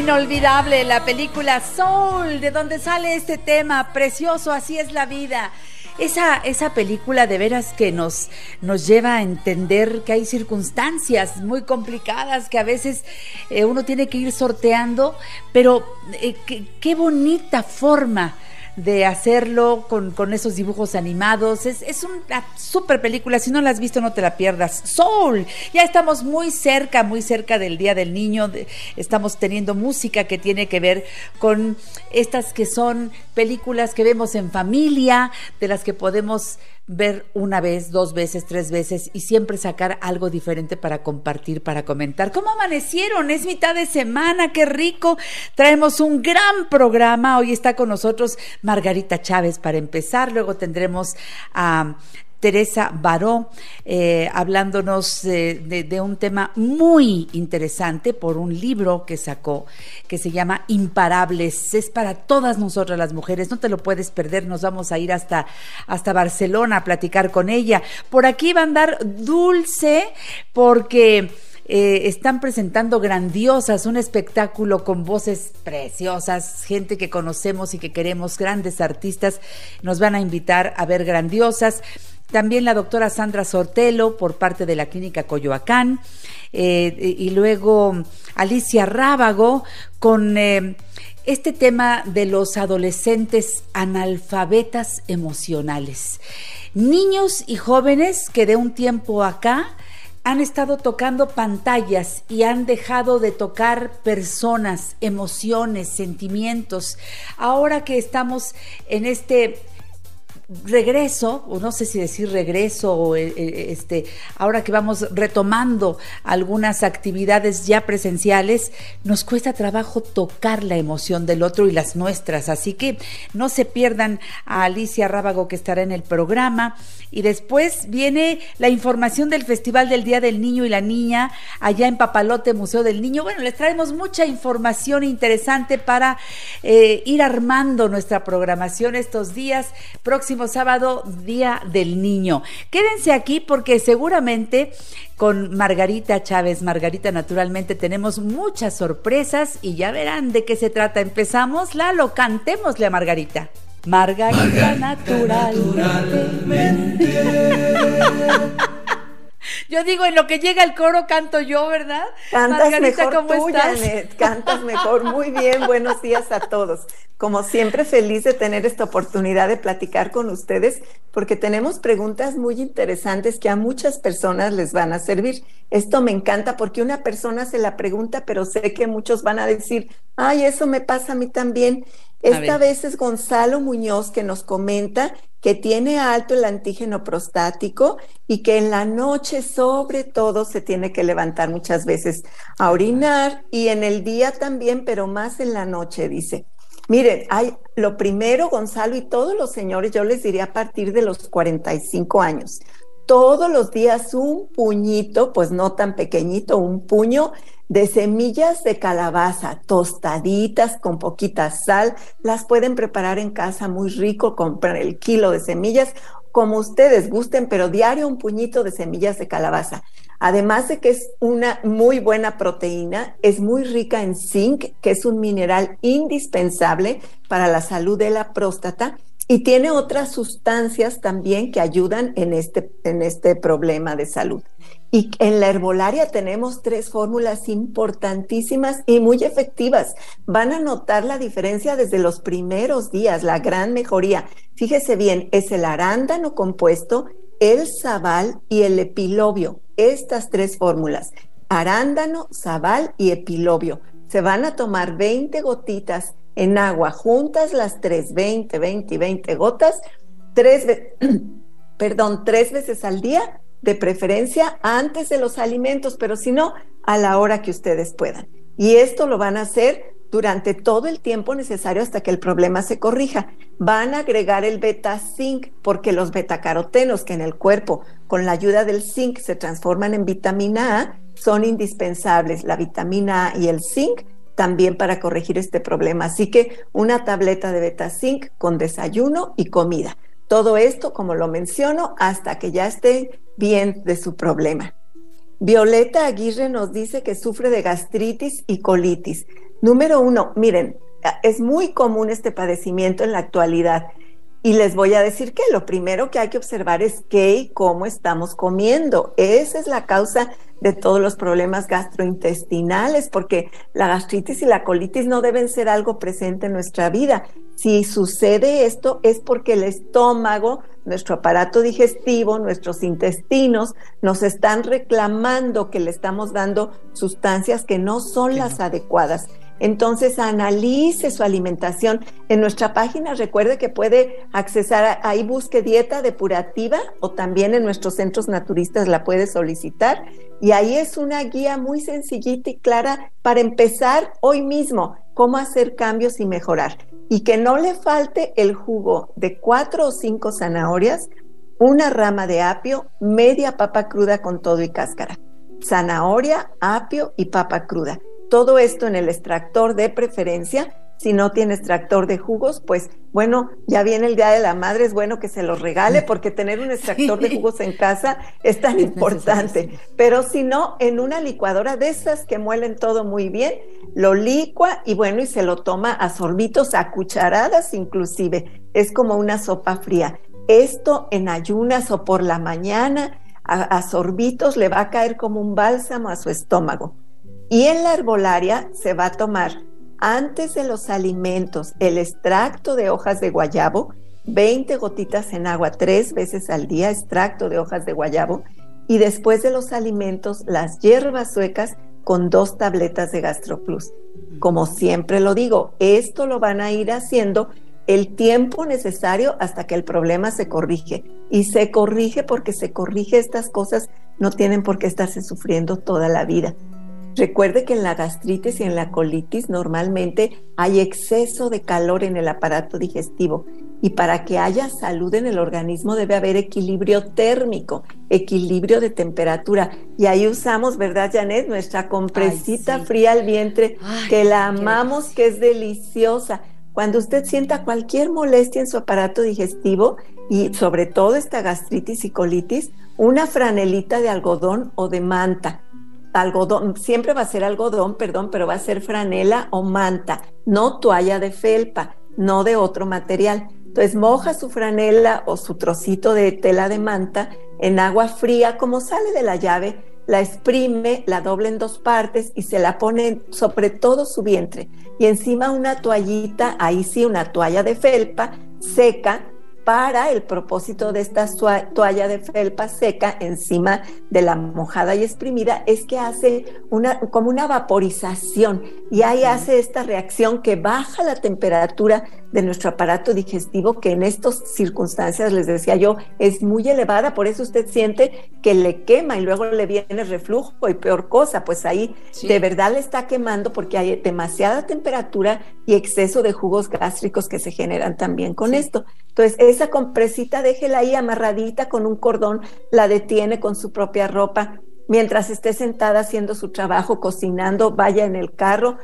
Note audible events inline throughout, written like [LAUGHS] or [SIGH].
Inolvidable la película Soul, de donde sale este tema precioso, así es la vida. Esa, esa película de veras que nos, nos lleva a entender que hay circunstancias muy complicadas que a veces eh, uno tiene que ir sorteando, pero eh, qué bonita forma de hacerlo con, esos dibujos animados. Es, es una super película, si no la has visto no te la pierdas. Soul, ya estamos muy cerca, muy cerca del Día del Niño, estamos teniendo música que tiene que ver con estas que son películas que vemos en familia, de las que podemos ver una vez, dos veces, tres veces y siempre sacar algo diferente para compartir, para comentar. ¿Cómo amanecieron? Es mitad de semana, qué rico. Traemos un gran programa. Hoy está con nosotros Margarita Chávez para empezar. Luego tendremos a Teresa Baró, eh, hablándonos de, un tema muy interesante por un libro que sacó que se llama Imparables. Es para todas nosotras las mujeres, no te lo puedes perder. Nos vamos a ir hasta, hasta Barcelona a platicar con ella. Por aquí va a andar Dulce porque... Eh, están presentando grandiosas, un espectáculo con voces preciosas, gente que conocemos y que queremos, grandes artistas, nos van a invitar a ver grandiosas también la doctora Sandra Sortelo por parte de la clínica Coyoacán, eh, y luego Alicia Rábago con eh, este tema de los adolescentes analfabetas emocionales. Niños y jóvenes que de un tiempo acá han estado tocando pantallas y han dejado de tocar personas, emociones, sentimientos. Ahora que estamos en este regreso, o no sé si decir regreso, o eh, eh, este, ahora que vamos retomando algunas actividades ya presenciales, nos cuesta trabajo tocar la emoción del otro y las nuestras. Así que no se pierdan a Alicia Rábago que estará en el programa. Y después viene la información del Festival del Día del Niño y la Niña allá en Papalote, Museo del Niño. Bueno, les traemos mucha información interesante para eh, ir armando nuestra programación estos días próximos sábado, Día del Niño. Quédense aquí porque seguramente con Margarita Chávez, Margarita naturalmente tenemos muchas sorpresas y ya verán de qué se trata. Empezamos, Lalo, cantémosle a Margarita. Margarita, naturalmente. [LAUGHS] [LAUGHS] Yo digo, en lo que llega el coro canto yo, ¿verdad? Cantas mejor ¿cómo estás? cantas mejor. Muy bien, buenos días a todos. Como siempre, feliz de tener esta oportunidad de platicar con ustedes porque tenemos preguntas muy interesantes que a muchas personas les van a servir. Esto me encanta porque una persona se la pregunta, pero sé que muchos van a decir, ay, eso me pasa a mí también. Esta vez es Gonzalo Muñoz que nos comenta que tiene alto el antígeno prostático y que en la noche sobre todo se tiene que levantar muchas veces a orinar y en el día también, pero más en la noche, dice. Miren, hay lo primero, Gonzalo y todos los señores, yo les diría a partir de los 45 años, todos los días un puñito, pues no tan pequeñito, un puño de semillas de calabaza tostaditas con poquita sal. Las pueden preparar en casa muy rico, comprar el kilo de semillas como ustedes gusten, pero diario un puñito de semillas de calabaza. Además de que es una muy buena proteína, es muy rica en zinc, que es un mineral indispensable para la salud de la próstata y tiene otras sustancias también que ayudan en este, en este problema de salud. Y en la herbolaria tenemos tres fórmulas importantísimas y muy efectivas. Van a notar la diferencia desde los primeros días, la gran mejoría. Fíjese bien, es el arándano compuesto, el sabal y el epilobio. Estas tres fórmulas, arándano, sabal y epilobio. Se van a tomar 20 gotitas en agua, juntas las tres, 20, 20 y 20 gotas, tres, [CLEARS THROAT] perdón, tres veces al día de preferencia antes de los alimentos, pero si no, a la hora que ustedes puedan. Y esto lo van a hacer durante todo el tiempo necesario hasta que el problema se corrija. Van a agregar el beta zinc porque los betacarotenos que en el cuerpo con la ayuda del zinc se transforman en vitamina A son indispensables, la vitamina A y el zinc también para corregir este problema. Así que una tableta de beta zinc con desayuno y comida. Todo esto, como lo menciono, hasta que ya esté bien de su problema. Violeta Aguirre nos dice que sufre de gastritis y colitis. Número uno, miren, es muy común este padecimiento en la actualidad. Y les voy a decir que lo primero que hay que observar es qué y cómo estamos comiendo. Esa es la causa de todos los problemas gastrointestinales, porque la gastritis y la colitis no deben ser algo presente en nuestra vida. Si sucede esto es porque el estómago, nuestro aparato digestivo, nuestros intestinos nos están reclamando que le estamos dando sustancias que no son las adecuadas. Entonces analice su alimentación. En nuestra página recuerde que puede accesar, ahí busque dieta depurativa o también en nuestros centros naturistas la puede solicitar. Y ahí es una guía muy sencillita y clara para empezar hoy mismo cómo hacer cambios y mejorar. Y que no le falte el jugo de cuatro o cinco zanahorias, una rama de apio, media papa cruda con todo y cáscara. Zanahoria, apio y papa cruda todo esto en el extractor de preferencia. Si no tiene extractor de jugos, pues bueno, ya viene el Día de la Madre, es bueno que se los regale [LAUGHS] porque tener un extractor de jugos en casa es tan importante. Pero si no, en una licuadora de esas que muelen todo muy bien, lo licua y bueno, y se lo toma a sorbitos, a cucharadas inclusive. Es como una sopa fría. Esto en ayunas o por la mañana, a sorbitos le va a caer como un bálsamo a su estómago. Y en la herbolaria se va a tomar antes de los alimentos el extracto de hojas de guayabo, 20 gotitas en agua tres veces al día, extracto de hojas de guayabo, y después de los alimentos las hierbas suecas con dos tabletas de GastroPlus. Como siempre lo digo, esto lo van a ir haciendo el tiempo necesario hasta que el problema se corrige. Y se corrige porque se corrige estas cosas, no tienen por qué estarse sufriendo toda la vida. Recuerde que en la gastritis y en la colitis normalmente hay exceso de calor en el aparato digestivo y para que haya salud en el organismo debe haber equilibrio térmico, equilibrio de temperatura. Y ahí usamos, ¿verdad, Janet? Nuestra compresita fría al vientre, que la amamos, que es deliciosa. Cuando usted sienta cualquier molestia en su aparato digestivo y sobre todo esta gastritis y colitis, una franelita de algodón o de manta algodón, siempre va a ser algodón, perdón, pero va a ser franela o manta, no toalla de felpa, no de otro material. Entonces moja su franela o su trocito de tela de manta en agua fría, como sale de la llave, la exprime, la doble en dos partes y se la pone sobre todo su vientre. Y encima una toallita, ahí sí, una toalla de felpa seca, para el propósito de esta toalla de felpa seca encima de la mojada y exprimida es que hace una como una vaporización. Y ahí hace esta reacción que baja la temperatura de nuestro aparato digestivo que en estas circunstancias les decía yo es muy elevada, por eso usted siente que le quema y luego le viene reflujo y peor cosa, pues ahí de verdad le está quemando porque hay demasiada temperatura y exceso de jugos gástricos que se generan también con esto. Entonces, esa compresita déjela ahí amarradita con un cordón, la detiene con su propia ropa. Mientras esté sentada haciendo su trabajo, cocinando, vaya en el carro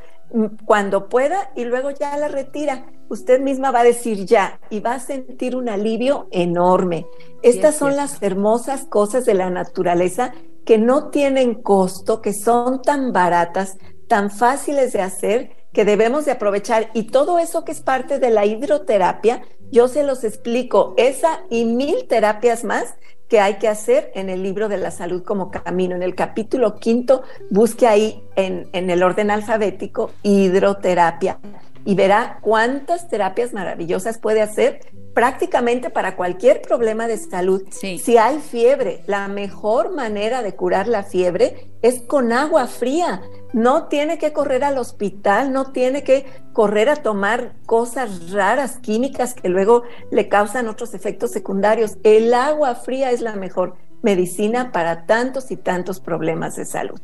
cuando pueda y luego ya la retira. Usted misma va a decir ya y va a sentir un alivio enorme. Estas son las hermosas cosas de la naturaleza que no tienen costo, que son tan baratas, tan fáciles de hacer, que debemos de aprovechar. Y todo eso que es parte de la hidroterapia, yo se los explico, esa y mil terapias más que hay que hacer en el libro de la salud como camino. En el capítulo quinto, busque ahí en, en el orden alfabético hidroterapia y verá cuántas terapias maravillosas puede hacer prácticamente para cualquier problema de salud. Si hay fiebre, la mejor manera de curar la fiebre es con agua fría. No tiene que correr al hospital, no tiene que correr a tomar cosas raras, químicas que luego le causan otros efectos secundarios. El agua fría es la mejor medicina para tantos y tantos problemas de salud.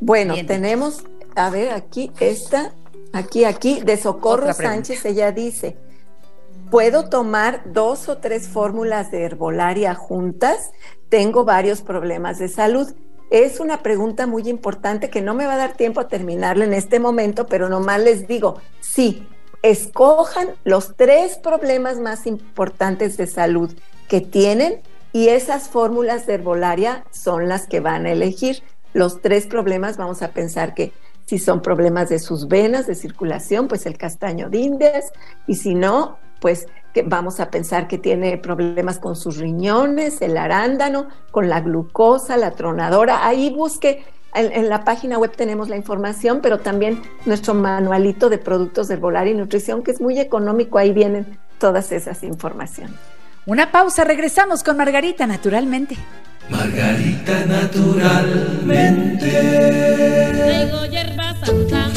Bueno, tenemos, a ver aquí, esta Aquí, aquí, de Socorro Sánchez, ella dice, ¿puedo tomar dos o tres fórmulas de herbolaria juntas? Tengo varios problemas de salud. Es una pregunta muy importante que no me va a dar tiempo a terminarla en este momento, pero nomás les digo, sí, escojan los tres problemas más importantes de salud que tienen y esas fórmulas de herbolaria son las que van a elegir. Los tres problemas vamos a pensar que si son problemas de sus venas, de circulación, pues el castaño de indias, y si no, pues que vamos a pensar que tiene problemas con sus riñones, el arándano, con la glucosa, la tronadora. Ahí busque, en, la página web tenemos la información, pero también nuestro manualito de productos de herbolaria y nutrición, que es muy económico, ahí vienen todas esas informaciones. Una pausa, regresamos con Margarita, naturalmente. Margarita, naturalmente. Traigo hierba santa,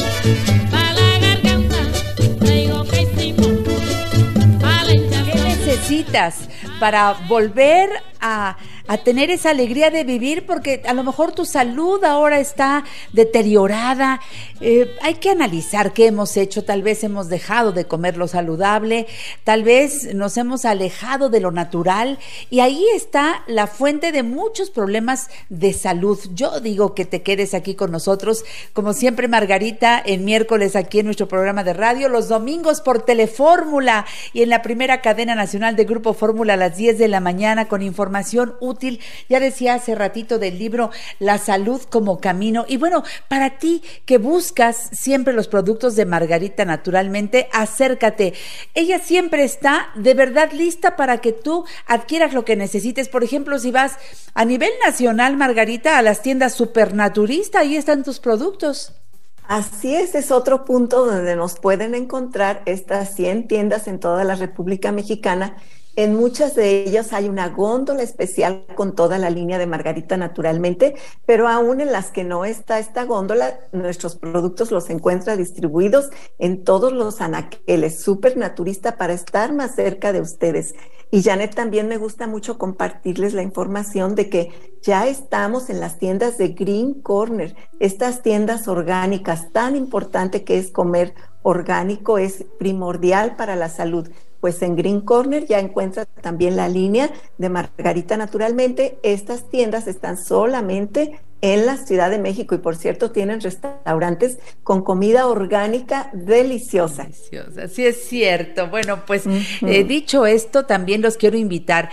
¿Qué necesitas para volver a a tener esa alegría de vivir porque a lo mejor tu salud ahora está deteriorada. Eh, hay que analizar qué hemos hecho. Tal vez hemos dejado de comer lo saludable, tal vez nos hemos alejado de lo natural y ahí está la fuente de muchos problemas de salud. Yo digo que te quedes aquí con nosotros, como siempre Margarita, en miércoles aquí en nuestro programa de radio, los domingos por Telefórmula y en la primera cadena nacional de Grupo Fórmula a las 10 de la mañana con información útil ya decía hace ratito del libro La salud como camino. Y bueno, para ti que buscas siempre los productos de Margarita naturalmente, acércate. Ella siempre está de verdad lista para que tú adquieras lo que necesites. Por ejemplo, si vas a nivel nacional, Margarita, a las tiendas supernaturista, ahí están tus productos. Así es, es otro punto donde nos pueden encontrar estas 100 tiendas en toda la República Mexicana en muchas de ellas hay una góndola especial con toda la línea de Margarita naturalmente, pero aún en las que no está esta góndola, nuestros productos los encuentra distribuidos en todos los anaqueles, súper naturista para estar más cerca de ustedes. Y Janet, también me gusta mucho compartirles la información de que ya estamos en las tiendas de Green Corner, estas tiendas orgánicas, tan importante que es comer orgánico, es primordial para la salud pues en Green Corner ya encuentra también la línea de Margarita Naturalmente. Estas tiendas están solamente en la Ciudad de México y por cierto tienen restaurantes con comida orgánica deliciosa. Deliciosa, sí es cierto. Bueno, pues eh, dicho esto, también los quiero invitar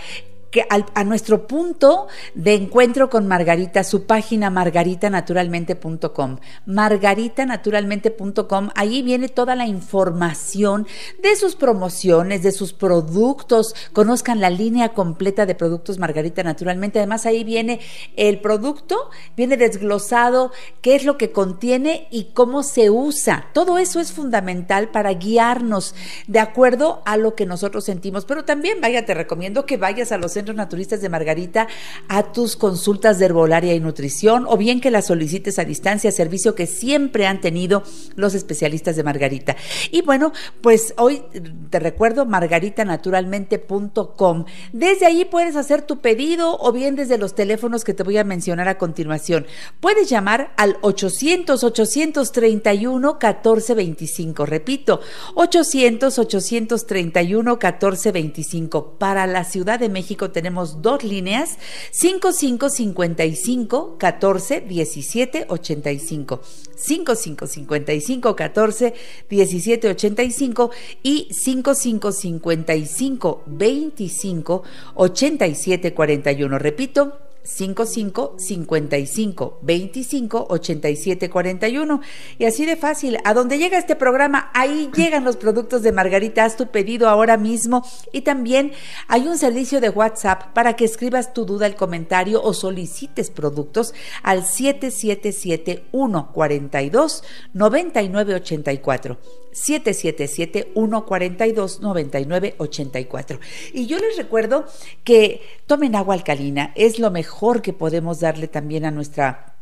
a nuestro punto de encuentro con Margarita, su página margaritanaturalmente.com. Margaritanaturalmente.com, ahí viene toda la información de sus promociones, de sus productos. Conozcan la línea completa de productos Margarita Naturalmente. Además, ahí viene el producto, viene desglosado qué es lo que contiene y cómo se usa. Todo eso es fundamental para guiarnos de acuerdo a lo que nosotros sentimos. Pero también, vaya, te recomiendo que vayas a los centros naturistas de Margarita a tus consultas de herbolaria y nutrición o bien que las solicites a distancia, servicio que siempre han tenido los especialistas de Margarita. Y bueno, pues hoy te recuerdo margaritanaturalmente.com. Desde ahí puedes hacer tu pedido o bien desde los teléfonos que te voy a mencionar a continuación. Puedes llamar al 800 831 1425. Repito, 800 831 1425. Para la Ciudad de México tenemos dos líneas, 5555 14 17 85. 5555 14 17 85 y 5555 25 87 41. Repito, 55 55 25 87 41 y así de fácil a donde llega este programa ahí llegan los productos de Margarita haz tu pedido ahora mismo y también hay un servicio de WhatsApp para que escribas tu duda el comentario o solicites productos al 777 142 9984 777-142-9984. Y yo les recuerdo que tomen agua alcalina, es lo mejor que podemos darle también a nuestra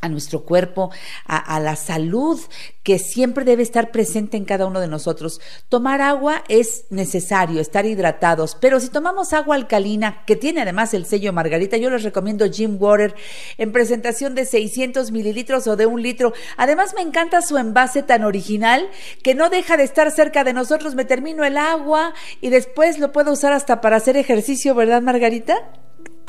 a nuestro cuerpo, a, la salud que siempre debe estar presente en cada uno de nosotros. Tomar agua es necesario, estar hidratados, pero si tomamos agua alcalina, que tiene además el sello Margarita, yo les recomiendo Jim Water en presentación de 600 mililitros o de un litro. Además me encanta su envase tan original que no deja de estar cerca de nosotros. Me termino el agua y después lo puedo usar hasta para hacer ejercicio, ¿verdad Margarita?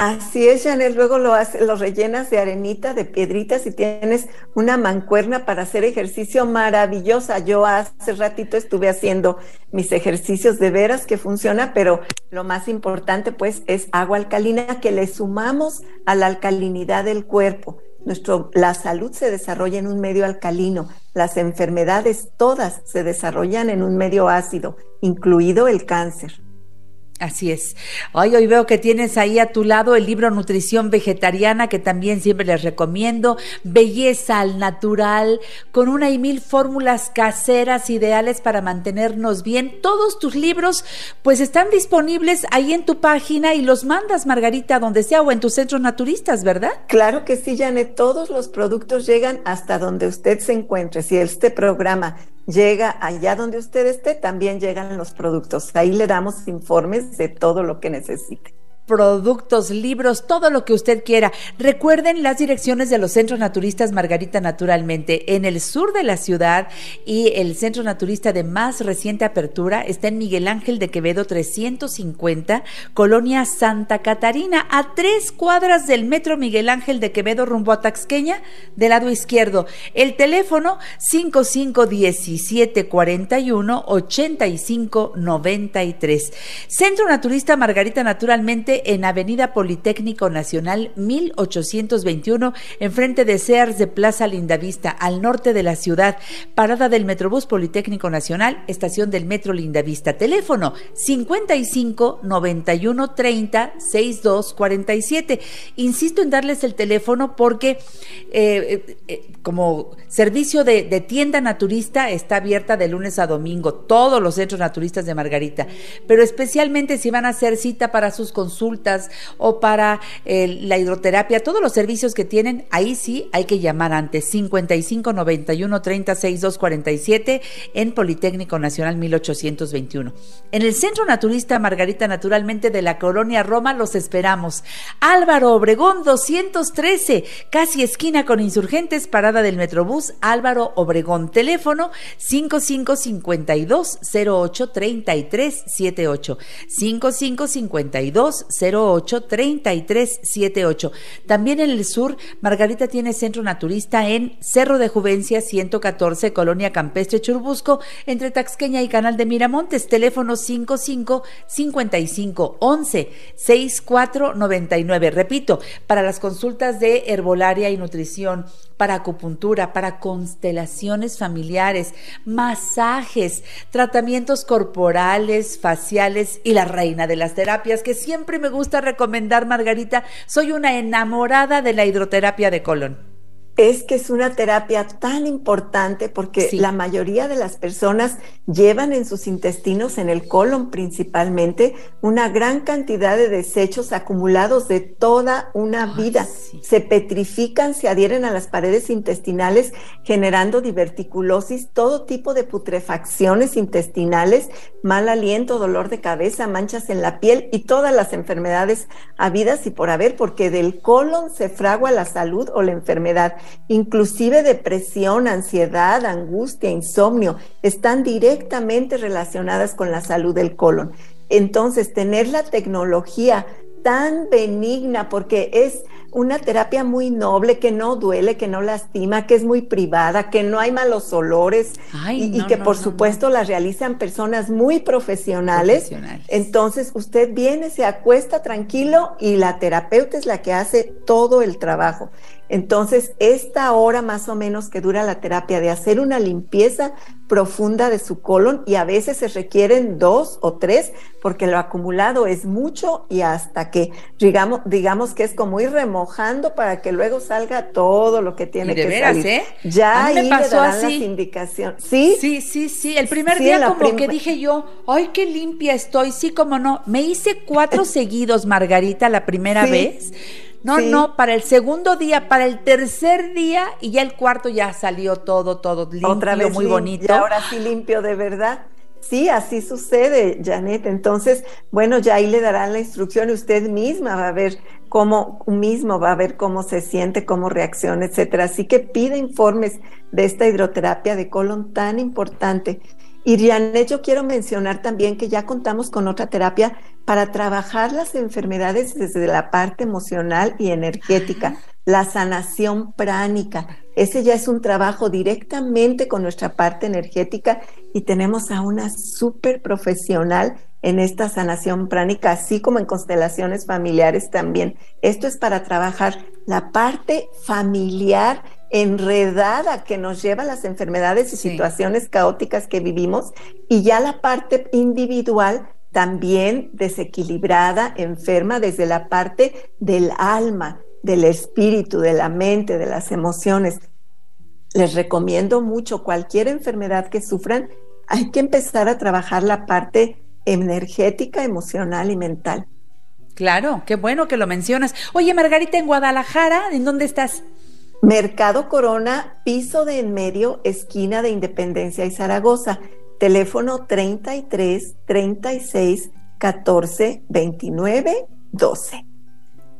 Así es, Janet. Luego lo, lo rellenas de arenita, de piedritas y tienes una mancuerna para hacer ejercicio maravillosa. Yo hace ratito estuve haciendo mis ejercicios de veras que funciona, pero lo más importante pues es agua alcalina que le sumamos a la alcalinidad del cuerpo. Nuestro, la salud se desarrolla en un medio alcalino, las enfermedades todas se desarrollan en un medio ácido, incluido el cáncer. Así es. Hoy, hoy veo que tienes ahí a tu lado el libro Nutrición Vegetariana, que también siempre les recomiendo. Belleza al natural, con una y mil fórmulas caseras ideales para mantenernos bien. Todos tus libros, pues están disponibles ahí en tu página y los mandas, Margarita, donde sea o en tus centros naturistas, ¿verdad? Claro que sí, Janet. Todos los productos llegan hasta donde usted se encuentre. Si este programa llega allá donde usted esté, también llegan los productos. Ahí le damos informes de todo lo que necesite productos, libros, todo lo que usted quiera. Recuerden las direcciones de los centros naturistas Margarita Naturalmente. En el sur de la ciudad y el centro naturista de más reciente apertura está en Miguel Ángel de Quevedo 350, Colonia Santa Catarina, a tres cuadras del metro Miguel Ángel de Quevedo rumbo a Taxqueña, del lado izquierdo. El teléfono 551741 8593. Centro Naturista Margarita Naturalmente en Avenida Politécnico Nacional 1821, enfrente de Sears de Plaza Lindavista, al norte de la ciudad. Parada del Metrobús Politécnico Nacional, estación del Metro Lindavista. Teléfono 55 91 30 62 47. Insisto en darles el teléfono porque eh, eh, eh, como servicio de, de tienda naturista está abierta de lunes a domingo, todos los centros naturistas de Margarita, pero especialmente si van a hacer cita para sus consultas o para eh, la hidroterapia, todos los servicios que tienen, ahí sí hay que llamar antes 55 91 36 247 en Politécnico Nacional 1821. En el Centro Naturista Margarita Naturalmente de la Colonia Roma los esperamos. Álvaro Obregón 213, casi esquina con insurgentes, parada del Metrobús Álvaro Obregón. Teléfono 5552 08 33 78 5552 08 3378. También en el sur, Margarita tiene centro naturista en Cerro de Juvencia 114, Colonia Campestre Churbusco, entre Taxqueña y Canal de Miramontes, teléfono 55 55 11 64 99. Repito, para las consultas de herbolaria y nutrición, para acupuntura, para constelaciones familiares, masajes, tratamientos corporales, faciales y la reina de las terapias que siempre me gusta recomendar, Margarita. Soy una enamorada de la hidroterapia de colon es que es una terapia tan importante porque la mayoría de las personas llevan en sus intestinos, en el colon principalmente, una gran cantidad de desechos acumulados de toda una vida. Se petrifican, se adhieren a las paredes intestinales, generando diverticulosis, todo tipo de putrefacciones intestinales, mal aliento, dolor de cabeza, manchas en la piel y todas las enfermedades habidas y por haber, porque del colon se fragua la salud o la enfermedad inclusive depresión, ansiedad, angustia, insomnio, están directamente relacionadas con la salud del colon. Entonces, tener la tecnología tan benigna, porque es una terapia muy noble, que no duele, que no lastima, que es muy privada, que no hay malos olores y, que por supuesto la realizan personas muy profesionales. profesionales. Entonces usted viene, se acuesta tranquilo y la terapeuta es la que hace todo el trabajo. Entonces, esta hora más o menos que dura la terapia de hacer una limpieza profunda de su colon y a veces se requieren dos o tres porque lo acumulado es mucho y hasta que digamos, digamos que es como ir remojando para que luego salga todo lo que tiene que salir. ¿eh? Ya ahí pasó le así. las indicaciones. Sí, sí, sí, sí. El primer día como que dije yo, ay, qué limpia estoy. Sí, como no. Me hice cuatro [LAUGHS] seguidos, Margarita, la primera vez No, no, para el segundo día, para el tercer día y ya el cuarto ya salió todo, todo limpio, Otra vez muy bonito. Y ahora sí limpio de verdad. Sí, así sucede, Janet. Entonces, bueno, ya ahí le darán la instrucción usted misma va a ver cómo mismo va a ver cómo se siente, cómo reacciona, etcétera. Así que pide informes de esta hidroterapia de colon tan importante. Y Janet, yo quiero mencionar también que ya contamos con otra terapia para trabajar las enfermedades desde la parte emocional y energética la sanación pránica. Ese ya es un trabajo directamente con nuestra parte energética y tenemos a una súper profesional en esta sanación pránica, así como en constelaciones familiares también. Esto es para trabajar la parte familiar enredada que nos lleva a las enfermedades y situaciones caóticas que vivimos y ya la parte individual también desequilibrada, enferma desde la parte del alma del espíritu, de la mente, de las emociones. Les recomiendo mucho cualquier enfermedad que sufran, hay que empezar a trabajar la parte energética, emocional y mental. Claro, qué bueno que lo mencionas. Oye, Margarita, en Guadalajara, ¿en dónde estás? Mercado Corona, piso de en medio, esquina de Independencia y Zaragoza. Teléfono 33 36 14 29 12.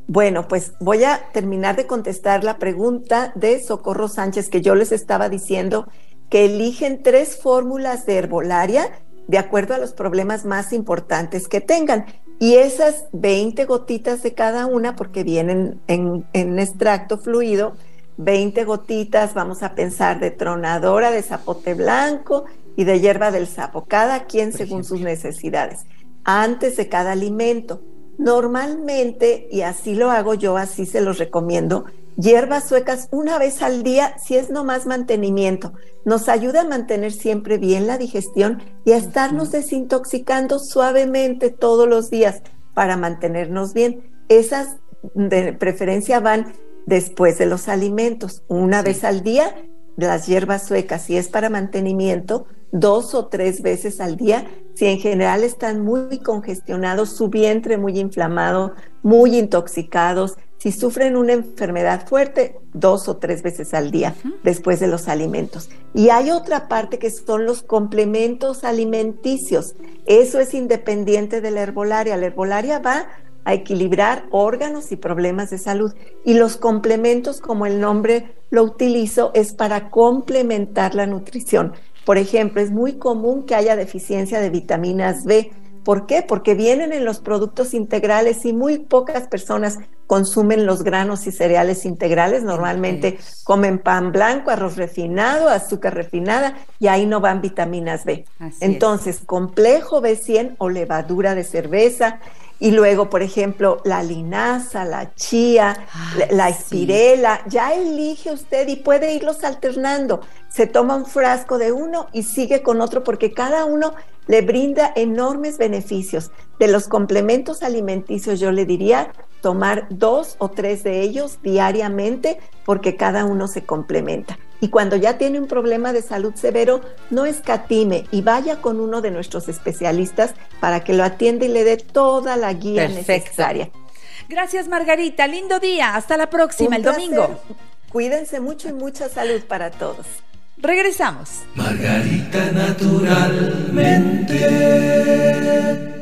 Bueno, pues voy a terminar de contestar la pregunta de Socorro Sánchez que yo les estaba diciendo que eligen tres fórmulas de herbolaria de acuerdo a los problemas más importantes que tengan. Y esas 20 gotitas de cada una, porque vienen en, en extracto fluido, 20 gotitas, vamos a pensar de tronadora, de zapote blanco y de hierba del sapo, cada quien según sus necesidades, antes de cada alimento. Normalmente, y así lo hago yo, así se los recomiendo, hierbas suecas una vez al día si es no más mantenimiento. Nos ayuda a mantener siempre bien la digestión y a estarnos desintoxicando suavemente todos los días para mantenernos bien. Esas de preferencia van después de los alimentos, una vez al día, las hierbas suecas, si es para mantenimiento, dos o tres veces al día, si en general están muy congestionados, su vientre muy inflamado, muy intoxicados, si sufren una enfermedad fuerte, dos o tres veces al día después de los alimentos. Y hay otra parte que son los complementos alimenticios. Eso es independiente de la herbolaria. La herbolaria va a equilibrar órganos y problemas de salud. Y los complementos, como el nombre lo utilizo, es para complementar la nutrición. Por ejemplo, es muy común que haya deficiencia de vitaminas B. ¿Por qué? Porque vienen en los productos integrales y muy pocas personas consumen los granos y cereales integrales. Normalmente comen pan blanco, arroz refinado, azúcar refinada y ahí no van vitaminas B. Entonces, complejo B100 o levadura de cerveza, y luego, por ejemplo, la linaza, la chía, la, espirela, ya elige usted y puede irlos alternando. Se toma un frasco de uno y sigue con otro porque cada uno le brinda enormes beneficios. De los complementos alimenticios yo le diría tomar dos o tres de ellos diariamente porque cada uno se complementa. Y cuando ya tiene un problema de salud severo, no escatime y vaya con uno de nuestros especialistas para que lo atienda y le dé toda la guía necesaria. Gracias Margarita, lindo día, hasta la próxima, el domingo. Cuídense mucho y mucha salud para todos. Regresamos. Margarita naturalmente.